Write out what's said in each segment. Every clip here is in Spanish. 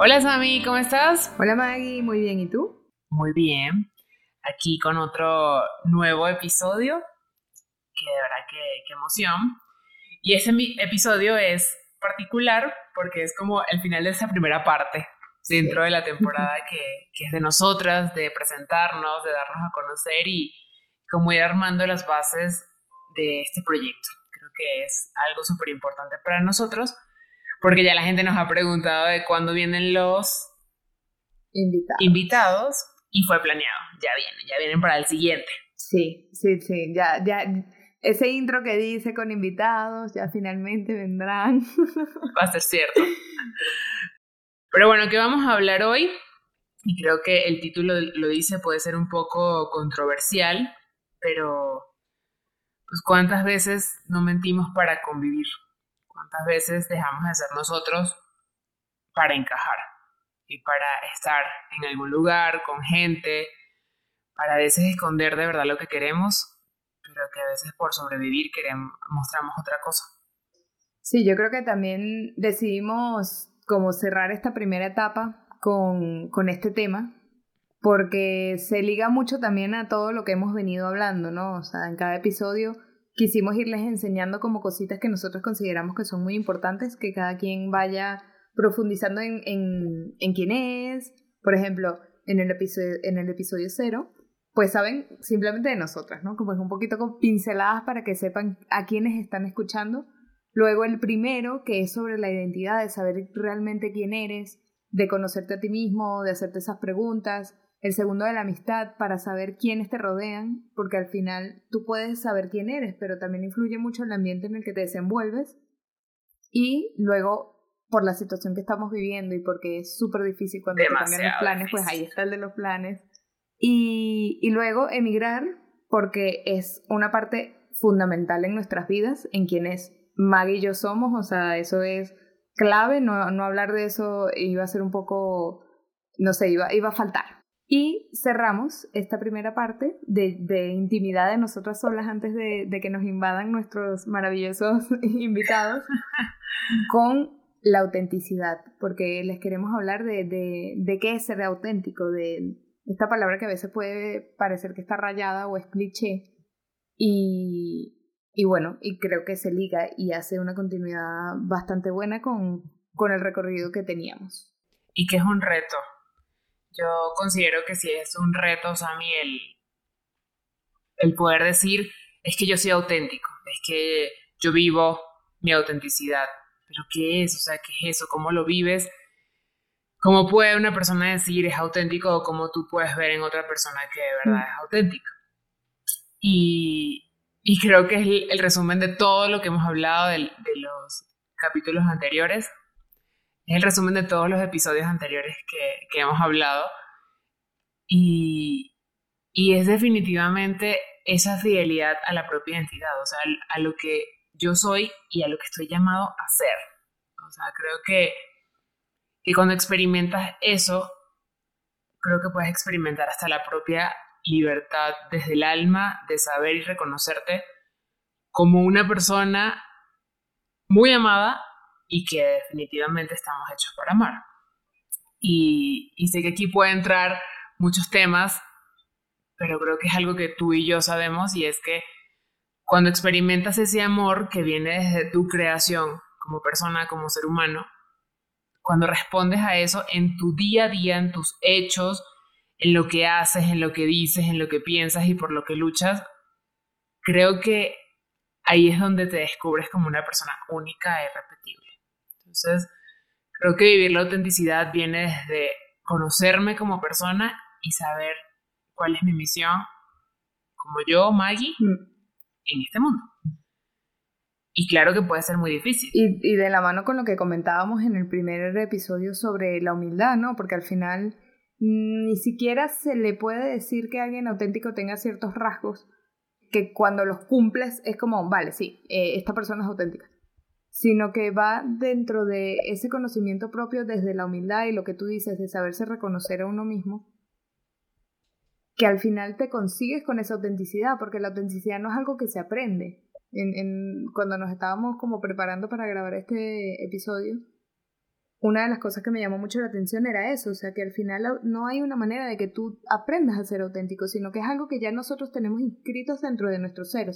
Hola Sami, ¿cómo estás? Hola Maggie, muy bien, ¿y tú? Muy bien. Aquí con otro nuevo episodio, que de verdad que, emoción. Y ese episodio es particular porque es como el final de esa primera parte dentro de la temporada que, que, es de nosotras, de presentarnos, de darnos a conocer y como ir armando las bases de este proyecto. Creo que es algo súper importante para nosotros porque ya la gente nos ha preguntado de cuándo vienen los invitados. y fue planeado, ya vienen, ya vienen para el siguiente. Sí, sí, sí, ya, ya, ese intro que dice con invitados, ya finalmente vendrán. Va a ser cierto. Pero bueno, ¿qué vamos a hablar hoy? Y creo que el título lo dice, puede ser un poco controversial, pero pues cuántas veces no mentimos para convivir. ¿Cuántas veces dejamos de ser nosotros para encajar y para estar en algún lugar con gente, para a veces esconder de verdad lo que queremos, pero que a veces por sobrevivir queremos, mostramos otra cosa? Sí, yo creo que también decidimos como cerrar esta primera etapa con, con este tema, porque se liga mucho también a todo lo que hemos venido hablando, ¿no? O sea, en cada episodio quisimos irles enseñando como cositas que nosotros consideramos que son muy importantes, que cada quien vaya profundizando en, en, quién es. Por ejemplo, en el, episodio, en el episodio cero, pues saben simplemente de nosotras, ¿no? Como es un poquito con pinceladas para que sepan a quiénes están escuchando. Luego el primero, que es sobre la identidad, de saber realmente quién eres, de conocerte a ti mismo, de hacerte esas preguntas el segundo de la amistad para saber quiénes te rodean, porque al final tú puedes saber quién eres, pero también influye mucho el ambiente en el que te desenvuelves. Y luego, por la situación que estamos viviendo y porque es súper difícil cuando te cambian los planes, pues ahí está el de los planes. Y, y luego emigrar, porque es una parte fundamental en nuestras vidas, en quienes Maggie y yo somos, o sea, eso es clave, no, no hablar de eso iba a ser un poco, no sé, iba, iba a faltar. Y cerramos esta primera parte de, intimidad de nosotras solas antes de, que nos invadan nuestros maravillosos invitados con la autenticidad, porque les queremos hablar de, de, qué es ser auténtico, de esta palabra que a veces puede parecer que está rayada o es cliché. Y, y bueno, y creo que se liga y hace una continuidad bastante buena con, con el recorrido que teníamos. Y que es un reto, yo considero que si es un reto, Sammy, el, el poder decir, es que yo soy auténtico, es que yo vivo mi autenticidad. Pero ¿qué es? O sea, ¿qué es eso? ¿Cómo lo vives? ¿Cómo puede una persona decir es auténtico o cómo tú puedes ver en otra persona que de verdad es auténtico? Y, y creo que es el, resumen de todo lo que hemos hablado de los capítulos anteriores es el resumen de todos los episodios anteriores que, hemos hablado. Y, es definitivamente esa fidelidad a la propia identidad, o sea, a lo que yo soy y a lo que estoy llamado a ser. O sea, creo que, que cuando experimentas eso, creo que puedes experimentar hasta la propia libertad desde el alma de saber y reconocerte como una persona muy amada y que definitivamente estamos hechos para amar. Y, sé que aquí puede entrar muchos temas, pero creo que es algo que tú y yo sabemos y es que cuando experimentas ese amor que viene desde tu creación como persona, como ser humano, cuando respondes a eso en tu día a día, en tus hechos, en lo que haces, en lo que dices, en lo que piensas y por lo que luchas, creo que ahí es donde te descubres como una persona única e irrepetible. Entonces, creo que vivir la autenticidad viene desde conocerme como persona y saber cuál es mi misión como yo, Maggie, mm. en este mundo. Y claro que puede ser muy difícil. Y, y de la mano con lo que comentábamos en el primer episodio sobre la humildad, ¿no? Porque al final ni siquiera se le puede decir que alguien auténtico tenga ciertos rasgos que cuando los cumples es como, vale, sí, eh, esta persona es auténtica, sino que va dentro de ese conocimiento propio desde la humildad y lo que tú dices de saberse reconocer a uno mismo, que al final te consigues con esa autenticidad, porque la autenticidad no es algo que se aprende. En, cuando nos estábamos como preparando para grabar este episodio, una de las cosas que me llamó mucho la atención era eso, o sea, que al final no hay una manera de que tú aprendas a ser auténtico, sino que es algo que ya nosotros tenemos inscritos dentro de nuestro ser,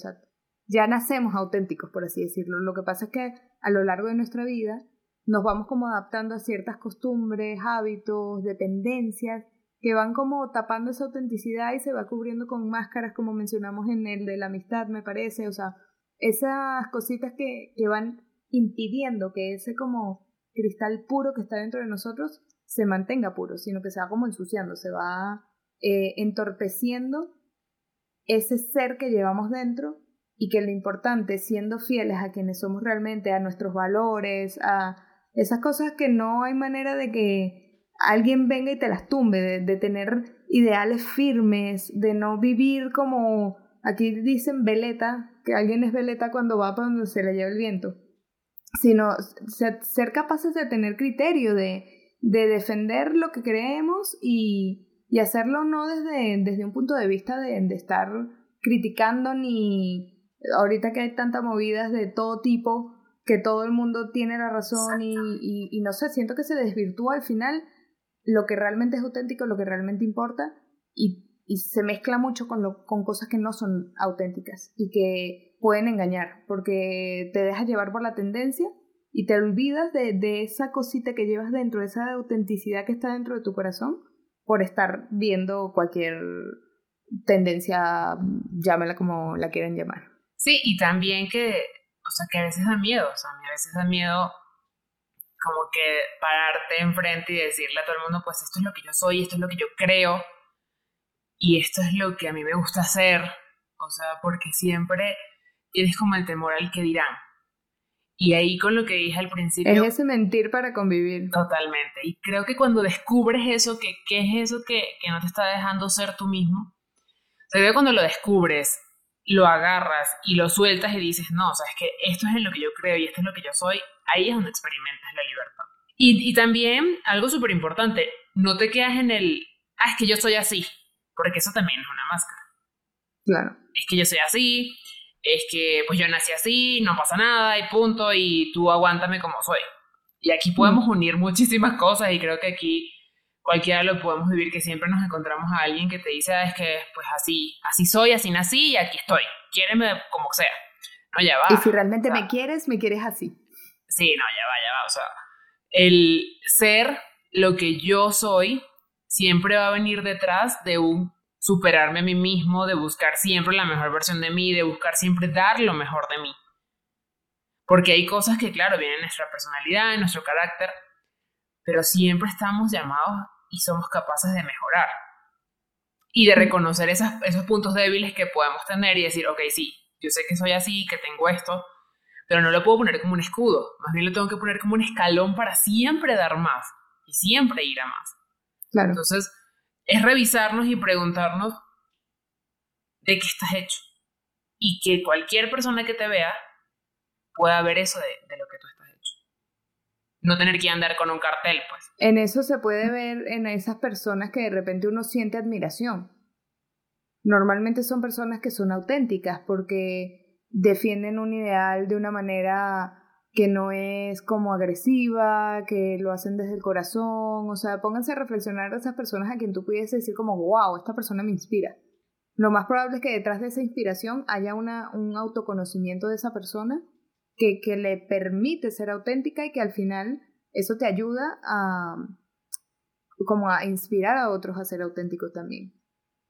ya nacemos auténticos, por así decirlo. Lo que pasa es que a lo largo de nuestra vida nos vamos como adaptando a ciertas costumbres, hábitos, dependencias, que van como tapando esa autenticidad y se va cubriendo con máscaras, como mencionamos en el de la amistad, me parece, o sea, esas cositas que, que van impidiendo que ese como cristal puro que está dentro de nosotros se mantenga puro, sino que se va como ensuciando, se va eh, entorpeciendo ese ser que llevamos dentro y que lo importante, siendo fieles a quienes somos realmente, a nuestros valores, a esas cosas que no hay manera de que alguien venga y te las tumbe, de, tener ideales firmes, de no vivir como, aquí dicen veleta, que alguien es veleta cuando va para donde se le lleva el viento sino ser, capaces de tener criterio, de, de defender lo que creemos y, y, hacerlo no desde, desde un punto de vista de, de estar criticando ni ahorita que hay tantas movidas de todo tipo que todo el mundo tiene la razón y, y, y, no sé, siento que se desvirtúa al final lo que realmente es auténtico, lo que realmente importa y, y se mezcla mucho con, lo, con cosas que no son auténticas y que pueden engañar, porque te dejas llevar por la tendencia y te olvidas de, de, esa cosita que llevas dentro, de esa autenticidad que está dentro de tu corazón, por estar viendo cualquier tendencia, llámela como la quieran llamar. Sí, y también que, o sea, que a veces da miedo, o sea, a mí a veces da miedo como que pararte enfrente y decirle a todo el mundo, pues esto es lo que yo soy, esto es lo que yo creo, y esto es lo que a mí me gusta hacer, o sea, porque siempre tienes como el temor al que dirán. Y ahí con lo que dije al principio... Es ese mentir para convivir. Totalmente. Y creo que cuando descubres eso, que, ¿qué es eso que, que, no te está dejando ser tú mismo? O sea, cuando lo descubres, lo agarras y lo sueltas y dices, no, o sea, es que esto es en lo que yo creo y esto es lo que yo soy, ahí es donde experimentas la libertad. Y, y también, algo súper importante, no te quedas en el, ah, es que yo soy así, porque eso también es una máscara. Claro. Es que yo soy así, es que pues yo nací así, no pasa nada y punto, y tú aguántame como soy. Y aquí podemos unir muchísimas cosas y creo que aquí cualquiera lo podemos vivir, que siempre nos encontramos a alguien que te dice, ah, es que pues así, así soy, así nací y aquí estoy, quiéreme como sea. No, ya va. Y si realmente me quieres, me quieres así. Sí, no, ya va, ya va. O sea, el ser lo que yo soy siempre va a venir detrás de un superarme a mí mismo, de buscar siempre la mejor versión de mí, de buscar siempre dar lo mejor de mí. Porque hay cosas que, claro, vienen en nuestra personalidad, en nuestro carácter, pero siempre estamos llamados y somos capaces de mejorar. Y de reconocer esas, esos puntos débiles que podemos tener y decir, ok, sí, yo sé que soy así, que tengo esto, pero no lo puedo poner como un escudo, más bien lo tengo que poner como un escalón para siempre dar más y siempre ir a más. Claro. Entonces, es revisarnos y preguntarnos de qué estás hecho. Y que cualquier persona que te vea pueda ver eso de, de, lo que tú. No tener que andar con un cartel, pues. En eso se puede ver en esas personas que de repente uno siente admiración. Normalmente son personas que son auténticas porque defienden un ideal de una manera que no es como agresiva, que lo hacen desde el corazón, o sea, pónganse a reflexionar a esas personas a quien tú pudiese decir como, wow, esta persona me inspira. Lo más probable es que detrás de esa inspiración haya un autoconocimiento de esa persona que, que le permite ser auténtica y que al final eso te ayuda a como a inspirar a otros a ser auténticos también.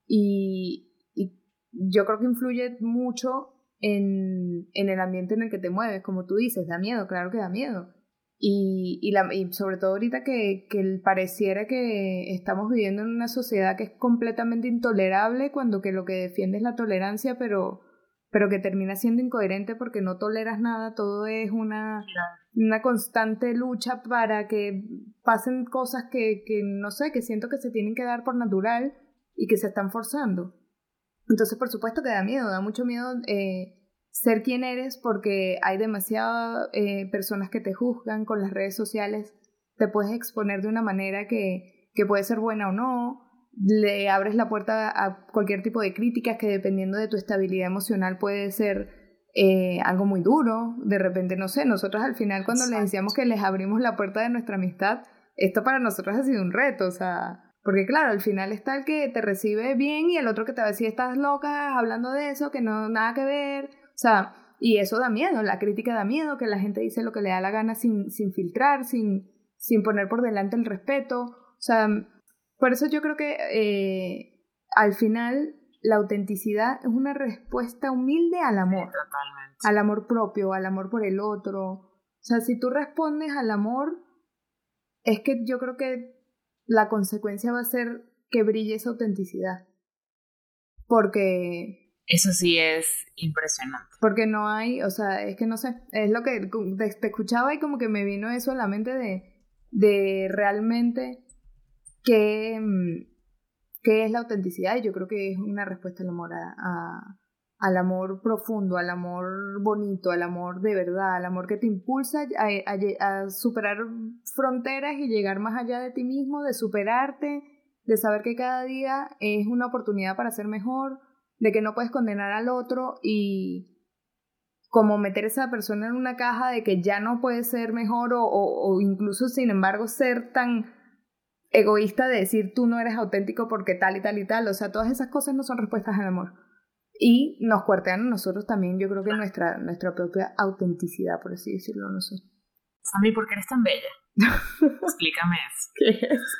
Y, y yo creo que influye mucho en, en, el ambiente en el que te mueves, como tú dices, da miedo, claro que da miedo. Y, y, la, y sobre todo ahorita que, que, pareciera que estamos viviendo en una sociedad que es completamente intolerable cuando que lo que defiende es la tolerancia, pero, pero que termina siendo incoherente porque no toleras nada, todo es una, una constante lucha para que pasen cosas que, que, no sé, que siento que se tienen que dar por natural y que se están forzando. Entonces, por supuesto que da miedo, da mucho miedo eh, ser quien eres porque hay demasiadas eh, personas que te juzgan con las redes sociales, te puedes exponer de una manera que, que puede ser buena o no, le abres la puerta a cualquier tipo de críticas que dependiendo de tu estabilidad emocional puede ser eh, algo muy duro. De repente, no sé, nosotros al final cuando les decíamos que les abrimos la puerta de nuestra amistad, esto para nosotros ha sido un reto, o sea, porque claro, al final está el que te recibe bien y el otro que te va a decir estás loca hablando de eso, que no nada que ver, o sea, y eso da miedo, la crítica da miedo, que la gente dice lo que le da la gana sin, sin filtrar, sin, sin poner por delante el respeto, o sea, por eso yo creo que eh, al final la autenticidad es una respuesta humilde al amor. totalmente. Al amor propio, al amor por el otro. O sea, si tú respondes al amor, es que yo creo que la consecuencia va a ser que brille esa autenticidad. Porque... Eso sí es impresionante. Porque no hay, o sea, es que no sé, es lo que te, escuchaba y como que me vino eso a la mente de, de realmente ¿Qué, mm, ¿Qué es la autenticidad? Yo creo que es una respuesta al amor, a, al amor profundo, al amor bonito, al amor de verdad, al amor que te impulsa a, superar fronteras y llegar más allá de ti mismo, de superarte, de saber que cada día es una oportunidad para ser mejor, de que no puedes condenar al otro y como meter a esa persona en una caja de que ya no puede ser mejor o, o incluso sin embargo ser tan egoísta de decir tú no eres auténtico porque tal y tal y tal. O sea, todas esas cosas no son respuestas al amor. Y nos cuartean a nosotros también, yo creo que nuestra, nuestra propia autenticidad, por así decirlo, no sé. Sammy, ¿por qué eres tan bella? Explícame eso. ¿Qué es?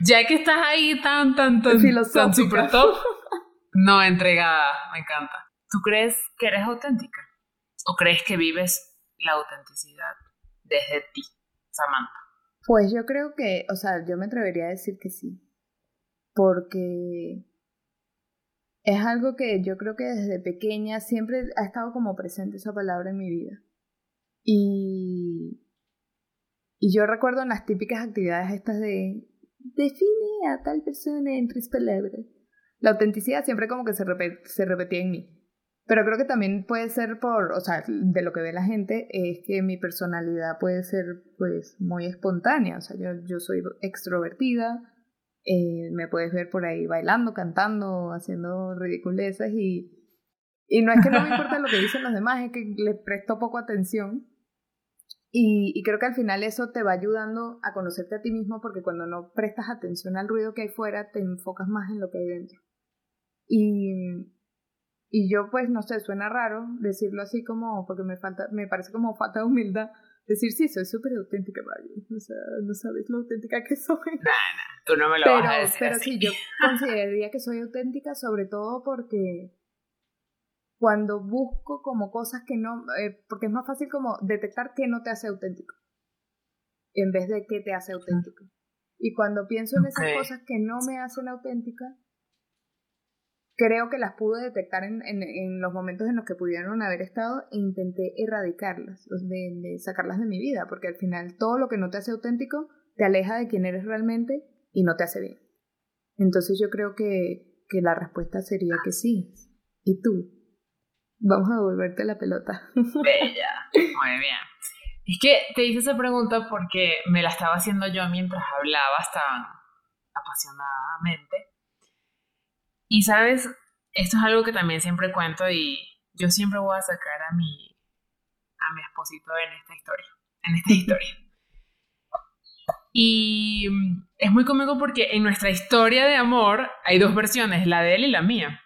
ya que estás ahí tan, tan, tan, tan super top, no entregada, me encanta. ¿Tú crees que eres auténtica? ¿O crees que vives la autenticidad desde ti, Samantha? Pues yo creo que, o sea, yo me atrevería a decir que sí, porque es algo que yo creo que desde pequeña siempre ha estado como presente esa palabra en mi vida. Y, y yo recuerdo en las típicas actividades estas de define a tal persona en tres palabras. La autenticidad siempre como que se, se repetía en mí. Pero creo que también puede ser por, o sea, de lo que ve la gente, es que mi personalidad puede ser pues muy espontánea. O sea, yo, yo soy extrovertida, eh, me puedes ver por ahí bailando, cantando, haciendo ridiculezas y, y no es que no me importa lo que dicen los demás, es que les presto poco atención. Y, y creo que al final eso te va ayudando a conocerte a ti mismo porque cuando no prestas atención al ruido que hay fuera, te enfocas más en lo que hay dentro. Y, y yo pues no sé, suena raro decirlo así como, porque me falta, me parece como falta de humildad, decir sí, soy súper auténtica, Mario. O sea, no sabes lo auténtica que soy. No, no, tú no me lo pero, vas a decir Pero sí, yo consideraría que soy auténtica sobre todo porque cuando busco como cosas que no, eh, porque es más fácil como detectar qué no te hace auténtico, en vez de qué te hace auténtico. Y cuando pienso en esas cosas que no me hacen auténtica, creo que las pude detectar en, en, los momentos en los que pudieron haber estado e intenté erradicarlas, de, sacarlas de mi vida, porque al final todo lo que no te hace auténtico te aleja de quién eres realmente y no te hace bien. Entonces yo creo que, que la respuesta sería que sí. ¿Y tú? Vamos a devolverte la pelota. Bella, muy bien. Es que te hice esa pregunta porque me la estaba haciendo yo mientras hablabas tan apasionadamente y sabes, esto es algo que también siempre cuento y yo siempre voy a sacar a mi, a mi esposito en esta historia, en esta historia. Y es muy cómico porque en nuestra historia de amor hay dos versiones, la de él y la mía.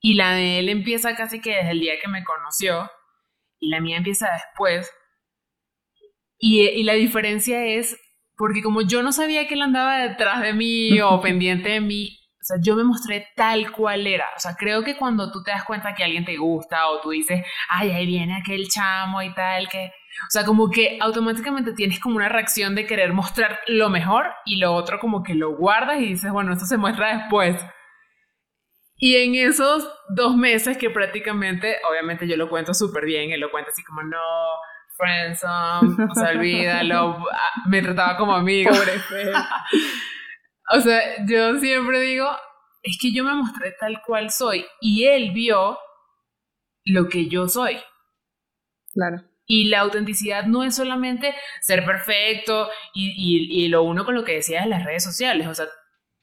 Y la de él empieza casi que desde el día que me conoció y la mía empieza después. Y, y la diferencia es porque como yo no sabía que él andaba detrás de mí o pendiente de mí, o sea, yo me mostré tal cual era. O sea, creo que cuando tú te das cuenta que alguien te gusta o tú dices, ay, ahí viene aquel chamo y tal, que... O sea, como que automáticamente tienes como una reacción de querer mostrar lo mejor y lo otro como que lo guardas y dices, bueno, esto se muestra después. Y en esos dos meses que prácticamente, obviamente yo lo cuento súper bien, él lo cuenta así como, no, friendzone, o sea, olvídalo, ah, me trataba como amigo. o sea, yo siempre digo, es que yo me mostré tal cual soy y él vio lo que yo soy. Claro. Y la autenticidad no es solamente ser perfecto y, y, y, lo uno con lo que decías en las redes sociales, o sea,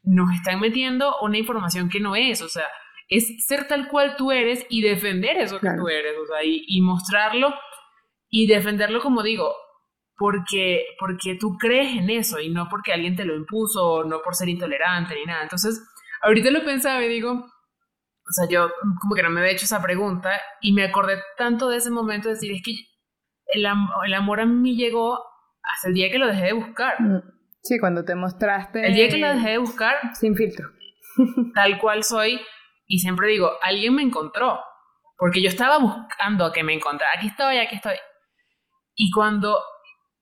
nos están metiendo una información que no es, o sea, es ser tal cual tú eres y defender eso que tú eres, o sea, y, y, mostrarlo y defenderlo como digo, porque, porque tú crees en eso y no porque alguien te lo impuso, o no por ser intolerante ni nada. Entonces, ahorita lo pensaba y digo, o sea, yo como que no me había hecho esa pregunta y me acordé tanto de ese momento de decir, es que el, el amor a mí llegó hasta el día que lo dejé de buscar. Mm. Sí, cuando te mostraste. El día que lo dejé de buscar. Sin filtro. tal cual soy. Y siempre digo, alguien me encontró. Porque yo estaba buscando a que me encontrara. Aquí estoy, aquí estoy. Y cuando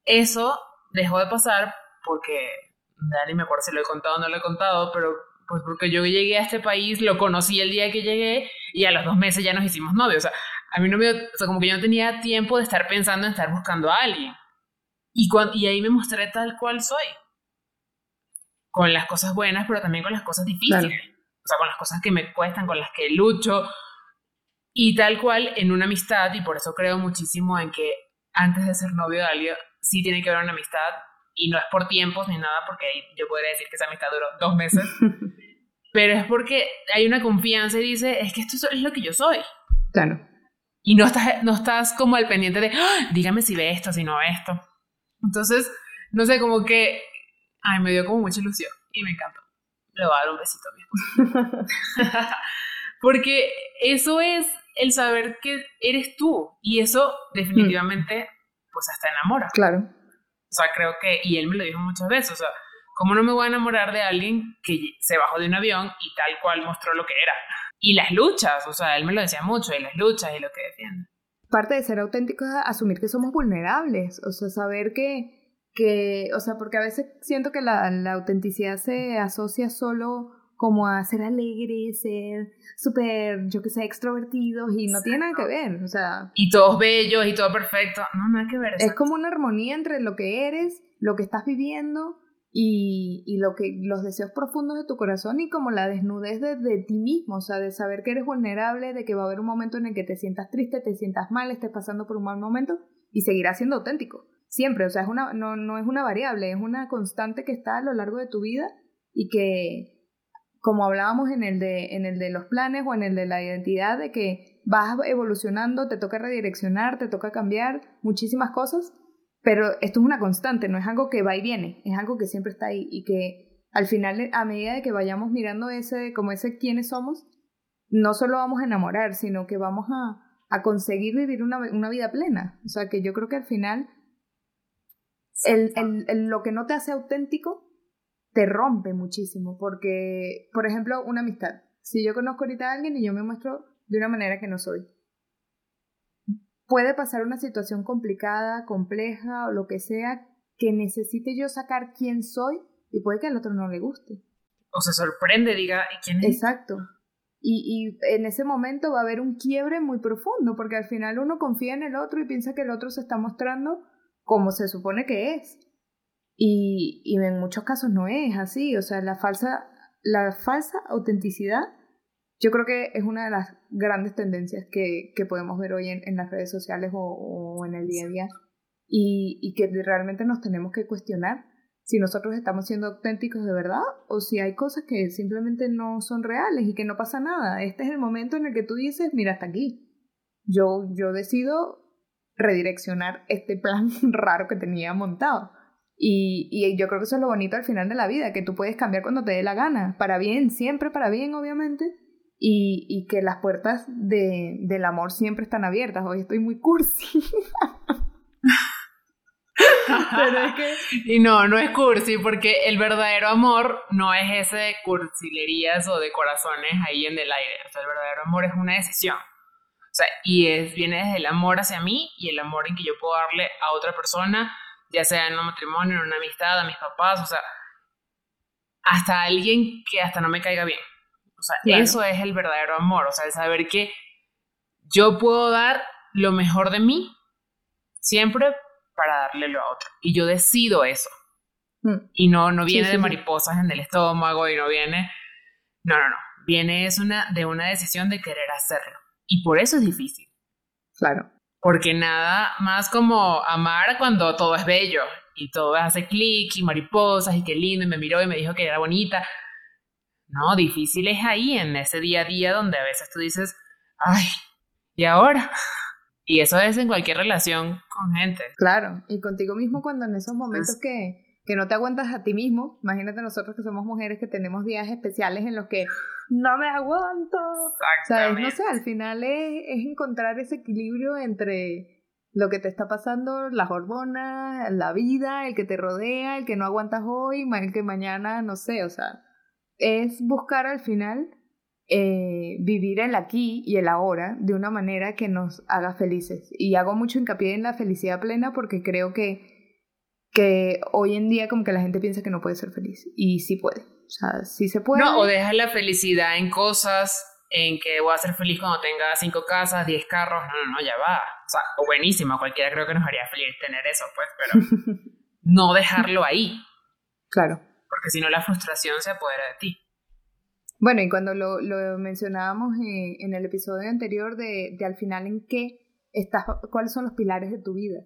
eso dejó de pasar, porque ni me acuerdo si lo he contado o no lo he contado, pero pues porque yo llegué a este país, lo conocí el día que llegué y a los dos meses ya nos hicimos novios. O sea, a mí no me, o sea, como que yo no tenía tiempo de estar pensando en estar buscando a alguien. Y, cuando, y ahí me mostré tal cual soy con las cosas buenas, pero también con las cosas difíciles. O sea, con las cosas que me cuestan, con las que lucho. Y tal cual en una amistad, y por eso creo muchísimo en que antes de ser novio de alguien, sí tiene que haber una amistad. Y no es por tiempos ni nada, porque yo podría decir que esa amistad duró dos meses. pero es porque hay una confianza y dice, es que esto es lo que yo soy. Claro. Y no estás, no estás como al pendiente de, ¡Ah! dígame si ve esto, si no ve esto. Entonces, no sé, como que Ay, me dio como mucha ilusión y me encantó. Le voy a dar un besito a mi Porque eso es el saber que eres tú y eso definitivamente pues hasta enamora. Claro. O sea, creo que, y él me lo dijo muchas veces, o sea, ¿cómo no me voy a enamorar de alguien que se bajó de un avión y tal cual mostró lo que era? Y las luchas, o sea, él me lo decía mucho, y las luchas y lo que defiende. Parte de ser auténtico es asumir que somos vulnerables, o sea, saber que que, o sea, porque a veces siento que la, la autenticidad se asocia solo como a ser alegre, ser súper, yo que sé, extrovertidos y no tiene nada que ver, o sea... Y todos bellos y todo perfecto, no, nada que ver. Es como una armonía entre lo que eres, lo que estás viviendo y, y, lo que, los deseos profundos de tu corazón y como la desnudez de, de, ti mismo, o sea, de saber que eres vulnerable, de que va a haber un momento en el que te sientas triste, te sientas mal, estés pasando por un mal momento y seguirás siendo auténtico siempre, o sea, es una, no, no es una variable, es una constante que está a lo largo de tu vida y que, como hablábamos en el, de, en el de los planes o en el de la identidad, de que vas evolucionando, te toca redireccionar, te toca cambiar muchísimas cosas, pero esto es una constante, no es algo que va y viene, es algo que siempre está ahí y que al final, a medida de que vayamos mirando ese, como ese quiénes somos, no solo vamos a enamorar, sino que vamos a, a conseguir vivir una, una vida plena. O sea, que yo creo que al final el, el, lo que no te hace auténtico te rompe muchísimo, porque, por ejemplo, una amistad. Si yo conozco ahorita a alguien y yo me muestro de una manera que no soy, puede pasar una situación complicada, compleja o lo que sea, que necesite yo sacar quién soy y puede que al otro no le guste. O se sorprende, diga, ¿y quién es? Exacto. Y, y en ese momento va a haber un quiebre muy profundo, porque al final uno confía en el otro y piensa que el otro se está mostrando como se supone que es. Y, y en muchos casos no es así, o sea, la falsa, la falsa autenticidad yo creo que es una de las grandes tendencias que, que podemos ver hoy en, en las redes sociales o, o, en el día a día y, y, que realmente nos tenemos que cuestionar si nosotros estamos siendo auténticos de verdad o si hay cosas que simplemente no son reales y que no pasa nada. Este es el momento en el que tú dices, mira, hasta aquí. Yo, yo decido redireccionar este plan raro que tenía montado. Y, y, yo creo que eso es lo bonito al final de la vida, que tú puedes cambiar cuando te dé la gana, para bien, siempre para bien, obviamente, y, y que las puertas de, del amor siempre están abiertas. Hoy estoy muy cursi. Pero es que... Y no, no es cursi, porque el verdadero amor no es ese de cursilerías o de corazones ahí en el aire. O sea, el verdadero amor es una decisión y es, viene desde el amor hacia mí y el amor en que yo puedo darle a otra persona, ya sea en un matrimonio, en una amistad, a mis papás, o sea, hasta alguien que hasta no me caiga bien. O sea, eso es el verdadero amor, o sea, el saber que yo puedo dar lo mejor de mí siempre para darle a otro. Y yo decido eso. Mm. Y no, no viene de mariposas en el estómago y no viene... No, no, no. Viene es una, de una decisión de querer hacerlo. Y por eso es difícil. Claro. Porque nada más como amar cuando todo es bello y todo hace clic y mariposas y qué lindo y me miró y me dijo que era bonita. No, difícil es ahí en ese día a día donde a veces tú dices, ay, ¿y ahora? Y eso es en cualquier relación con gente. Claro, y contigo mismo cuando en esos momentos que, que no te aguantas a ti mismo, imagínate nosotros que somos mujeres que tenemos días especiales en los que no me aguanto. ¿Sabes? No sé, al final es, es encontrar ese equilibrio entre lo que te está pasando, las hormonas, la vida, el que te rodea, el que no aguantas hoy, el que mañana, no sé, o sea, es buscar al final eh, vivir el aquí y el ahora de una manera que nos haga felices. Y hago mucho hincapié en la felicidad plena porque creo que, que hoy en día como que la gente piensa que no puede ser feliz. Y sí puede. O sea, sí se puede. No, o deja la felicidad en cosas, en que voy a ser feliz cuando tenga cinco casas, diez carros. No, no, no, ya va. O sea, buenísimo. Cualquiera creo que nos haría feliz tener eso, pues, pero no dejarlo ahí. Claro. Porque si no la frustración se apodera de ti. Bueno, y cuando lo, lo mencionábamos en, el episodio anterior de, de, al final en qué estás, cuáles son los pilares de tu vida.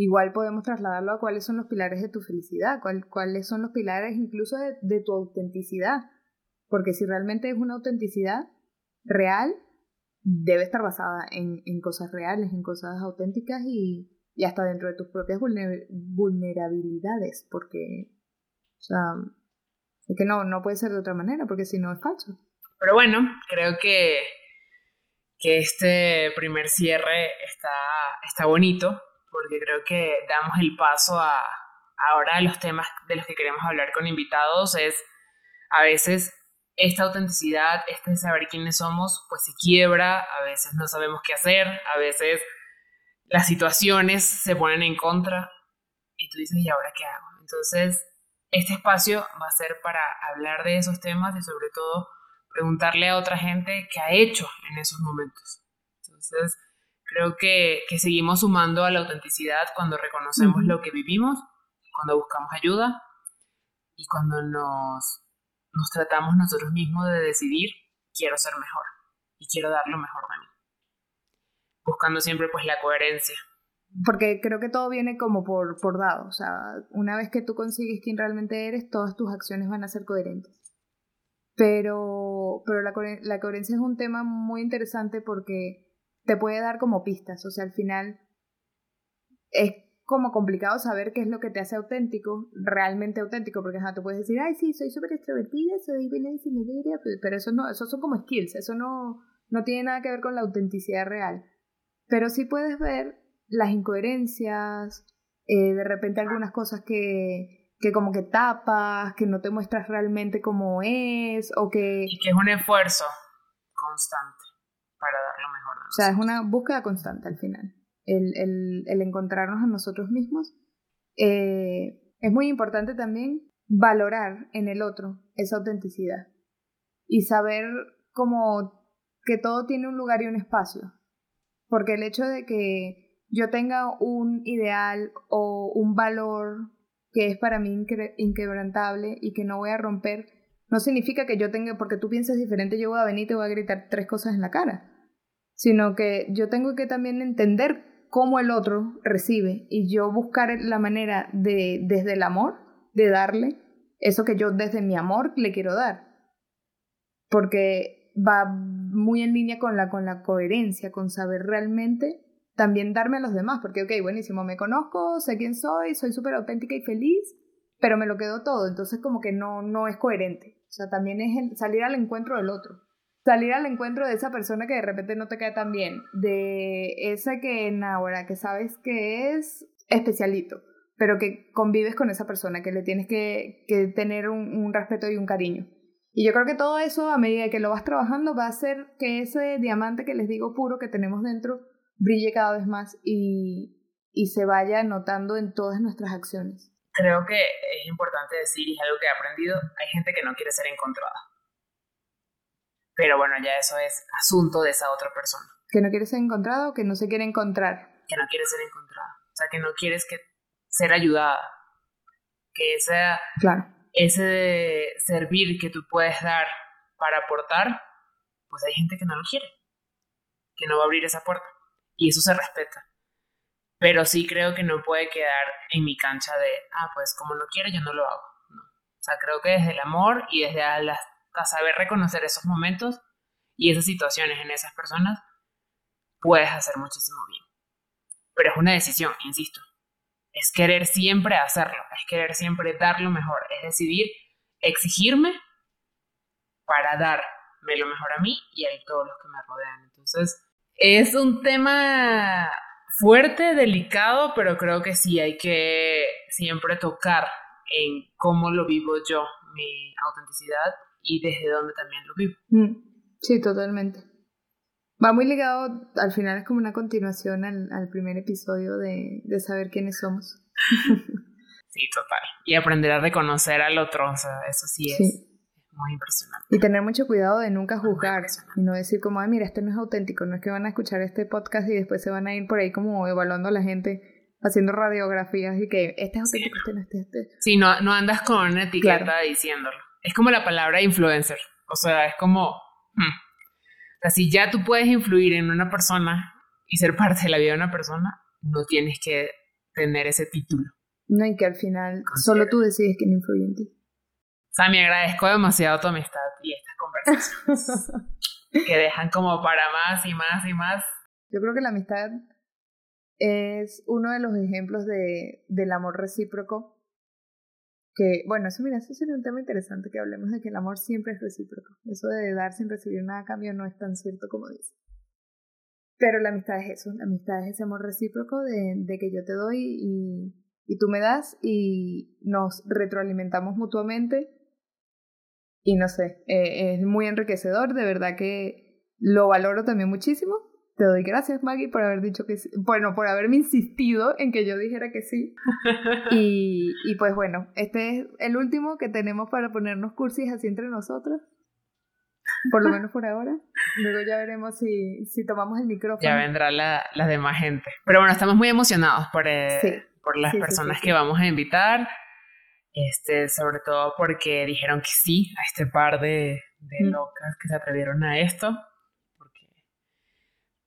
Igual podemos trasladarlo a cuáles son los pilares de tu felicidad, cuáles son los pilares incluso de, tu autenticidad. Porque si realmente es una autenticidad real, debe estar basada en, en cosas reales, en cosas auténticas y, y hasta dentro de tus propias vulnerabilidades. Porque, o sea, es que no, no puede ser de otra manera, porque si no es falso. Pero bueno, creo que, que este primer cierre está, está bonito, porque creo que damos el paso a ahora a los temas de los que queremos hablar con invitados. Es a veces esta autenticidad, este saber quiénes somos, pues se quiebra, a veces no sabemos qué hacer, a veces las situaciones se ponen en contra y tú dices, ¿y ahora qué hago? Entonces, este espacio va a ser para hablar de esos temas y sobre todo preguntarle a otra gente qué ha hecho en esos momentos. Entonces, creo que, seguimos sumando a la autenticidad cuando reconocemos lo que vivimos, cuando buscamos ayuda y cuando nos, nos tratamos nosotros mismos de decidir, quiero ser mejor y quiero dar lo mejor de mí. Buscando siempre pues la coherencia porque creo que todo viene como por, por dado, o sea, una vez que tú consigues quién realmente eres, todas tus acciones van a ser coherentes. Pero, pero la, la coherencia es un tema muy interesante porque te puede dar como pistas, o sea, al final es como complicado saber qué es lo que te hace auténtico, realmente auténtico, porque tú puedes decir, ay, sí, soy súper extrovertida, soy bien pero eso no, eso son como skills, eso no, no tiene nada que ver con la autenticidad real. Pero sí puedes ver las incoherencias, eh, de repente algunas cosas que, que como que tapas, que no te muestras realmente como es, o que... Y que es un esfuerzo constante para dar lo mejor. o sea, es una búsqueda constante al final, el, el, el encontrarnos a nosotros mismos. Eh, es muy importante también valorar en el otro esa autenticidad y saber como que todo tiene un lugar y un espacio. Porque el hecho de que yo tenga un ideal o un valor que es para mí inquebrantable y que no voy a romper, no significa que yo tenga, porque tú piensas diferente, yo voy a venir y te voy a gritar tres cosas en la cara, sino que yo tengo que también entender cómo el otro recibe y yo buscar la manera de, desde el amor, de darle eso que yo desde mi amor le quiero dar. Porque va muy en línea con la, con la coherencia, con saber realmente también darme a los demás, porque, ok, buenísimo, me conozco, sé quién soy, soy súper auténtica y feliz, pero me lo quedo todo, entonces como que no, no es coherente. O sea, también es salir al encuentro del otro. Salir al encuentro de esa persona que de repente no te cae tan bien, de esa que en ahora que sabes que es especialito, pero que convives con esa persona, que le tienes que, que tener un, respeto y un cariño. Y yo creo que todo eso, a medida que lo vas trabajando, va a hacer que ese diamante que les digo puro que tenemos dentro brille cada vez más y, y se vaya notando en todas nuestras acciones. Creo que es importante decir, y es algo que he aprendido, hay gente que no quiere ser encontrada. Pero bueno, ya eso es asunto de esa otra persona. Que no quiere ser encontrado o que no se quiere encontrar. Que no quiere ser encontrada. O sea, que no quieres que ser ayudada. Que ese, claro. ese servir que tú puedes dar para aportar, pues hay gente que no lo quiere. Que no va a abrir esa puerta. Y eso se respeta. Pero sí creo que no puede quedar en mi cancha de, ah, pues como no quiere, yo no lo hago. O sea, creo que desde el amor y desde a saber reconocer esos momentos y esas situaciones en esas personas, puedes hacer muchísimo bien. Pero es una decisión, insisto. Es querer siempre hacerlo, es querer siempre dar lo mejor, es decidir exigirme para darme lo mejor a mí y a todos los que me rodean. Entonces, es un tema fuerte, delicado, pero creo que sí hay que siempre tocar en cómo lo vivo yo, mi autenticidad y desde dónde también lo vivo. Mm, sí, totalmente. Va muy ligado, al final es como una continuación al, primer episodio de, saber quiénes somos. sí, total. Y aprender a reconocer al otro, o sea, eso sí es. Muy impresionante. Y tener mucho cuidado de nunca juzgar y no decir como, ay, mira, este no es auténtico, no es que van a escuchar este podcast y después se van a ir por ahí como evaluando a la gente haciendo radiografías y que este es auténtico, este no, este, este. Sí, no, no andas con una etiqueta diciéndolo. Es como la palabra influencer. O sea, es como. Hmm. O sea, si ya tú puedes influir en una persona y ser parte de la vida de una persona, no tienes que tener ese título. No, y que al final solo tú decides quién influye en ti. Sammy, agradezco demasiado tu amistad y estas conversaciones que dejan como para más y más y más. Yo creo que la amistad es uno de los ejemplos de, del amor recíproco. Que, bueno, eso mira, eso sería un tema interesante que hablemos de que el amor siempre es recíproco. Eso de dar sin recibir nada a cambio no es tan cierto como dice. Pero la amistad es eso, la amistad es ese amor recíproco de, de que yo te doy y, y tú me das y nos retroalimentamos mutuamente. Y no sé, eh, es muy enriquecedor, de verdad que lo valoro también muchísimo te doy gracias, Maggie, por haber dicho que sí. Bueno, por haberme insistido en que yo dijera que sí. Y, y pues bueno, este es el último que tenemos para ponernos cursis así entre nosotros. Por lo menos por ahora. Luego ya veremos si, si tomamos el micrófono. Ya vendrá la, la demás gente. Pero bueno, estamos muy emocionados por, eh, por las personas que vamos a invitar. Este, sobre todo porque dijeron que sí a este par de, de locas que se atrevieron a esto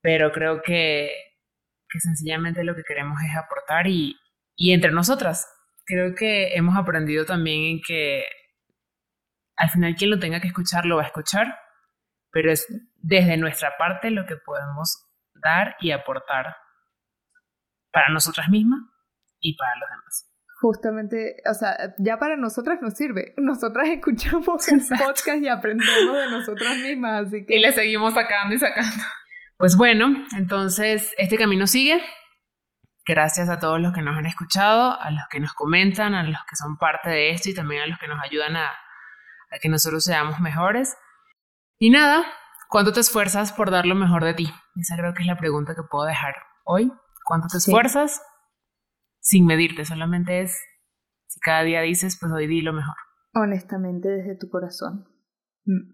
pero creo que, que sencillamente lo que queremos es aportar y, y entre nosotras. Creo que hemos aprendido también en que al final quien lo tenga que escuchar lo va a escuchar, pero es desde nuestra parte lo que podemos dar y aportar para nosotras mismas y para los demás. Justamente, o sea, ya para nosotras nos sirve. Nosotras escuchamos el podcast y aprendemos de nosotras mismas, así que... Y le seguimos sacando y sacando. Pues bueno, entonces este camino sigue. Gracias a todos los que nos han escuchado, a los que nos comentan, a los que son parte de esto y también a los que nos ayudan a, que nosotros seamos mejores. Y nada, ¿cuánto te esfuerzas por dar lo mejor de ti? Esa creo que es la pregunta que puedo dejar hoy. ¿Cuánto te esfuerzas? Sin medirte, solamente es si cada día dices, pues hoy di lo mejor. Honestamente, desde tu corazón. Mm.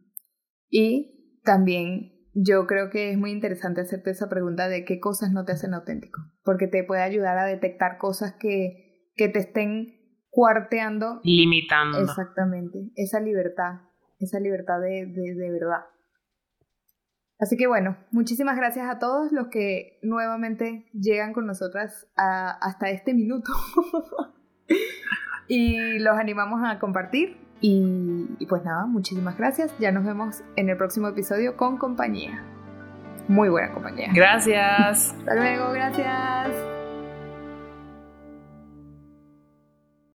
Y también yo creo que es muy interesante hacerte esa pregunta de qué cosas no te hacen auténtico, porque te puede ayudar a detectar cosas que, que te estén cuarteando. Limitando. Exactamente, esa libertad, esa libertad de, de, verdad. Así que bueno, muchísimas gracias a todos los que nuevamente llegan con nosotras hasta este minuto. y los animamos a compartir y, pues nada, muchísimas gracias. Ya nos vemos en el próximo episodio con compañía. Muy buena compañía. Gracias. Hasta luego, gracias.